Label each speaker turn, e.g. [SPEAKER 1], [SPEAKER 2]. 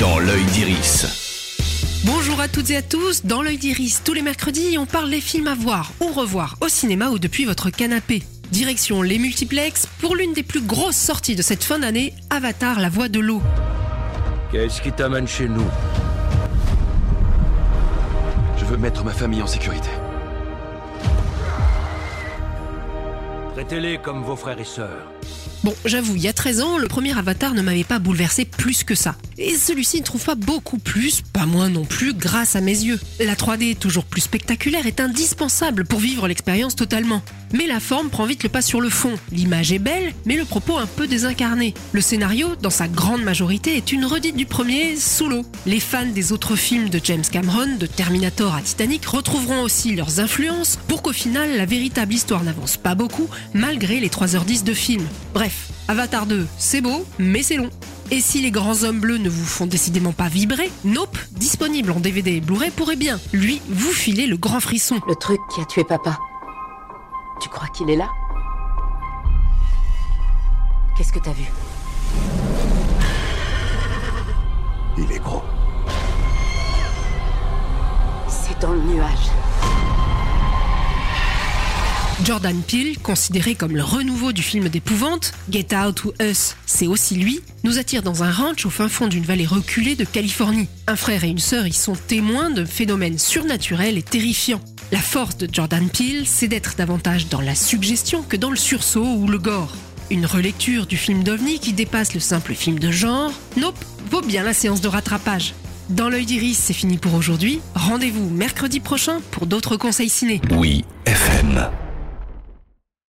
[SPEAKER 1] dans l'œil d'Iris.
[SPEAKER 2] Bonjour à toutes et à tous, dans l'œil d'Iris, tous les mercredis, on parle des films à voir ou revoir au cinéma ou depuis votre canapé. Direction les multiplex pour l'une des plus grosses sorties de cette fin d'année, Avatar, la voix de l'eau.
[SPEAKER 3] Qu'est-ce qui t'amène chez nous?
[SPEAKER 4] Je veux mettre ma famille en sécurité.
[SPEAKER 3] Traitez-les comme vos frères et sœurs.
[SPEAKER 2] Bon, j'avoue, il y a 13 ans, le premier Avatar ne m'avait pas bouleversé plus que ça. Et celui-ci ne trouve pas beaucoup plus, pas moins non plus, grâce à mes yeux. La 3D, toujours plus spectaculaire, est indispensable pour vivre l'expérience totalement. Mais la forme prend vite le pas sur le fond. L'image est belle, mais le propos un peu désincarné. Le scénario, dans sa grande majorité, est une redite du premier sous l'eau. Les fans des autres films de James Cameron, de Terminator à Titanic, retrouveront aussi leurs influences pour qu'au final, la véritable histoire n'avance pas beaucoup, malgré les 3h10 de film. Bref, Avatar 2, c'est beau, mais c'est long. Et si les grands hommes bleus ne vous font décidément pas vibrer, Nope, disponible en DVD et Blu-ray, pourrait bien, lui, vous filer le grand frisson.
[SPEAKER 5] Le truc qui a tué papa. Tu crois qu'il est là? Qu'est-ce que t'as vu?
[SPEAKER 4] Il est gros.
[SPEAKER 5] C'est dans le nuage.
[SPEAKER 2] Jordan Peele, considéré comme le renouveau du film d'épouvante, Get Out ou Us, c'est aussi lui, nous attire dans un ranch au fin fond d'une vallée reculée de Californie. Un frère et une sœur y sont témoins de phénomènes surnaturels et terrifiants. La force de Jordan Peele, c'est d'être davantage dans la suggestion que dans le sursaut ou le gore. Une relecture du film d'OVNI qui dépasse le simple film de genre, nope, vaut bien la séance de rattrapage. Dans l'œil d'Iris, c'est fini pour aujourd'hui. Rendez-vous mercredi prochain pour d'autres conseils ciné.
[SPEAKER 1] Oui, FM.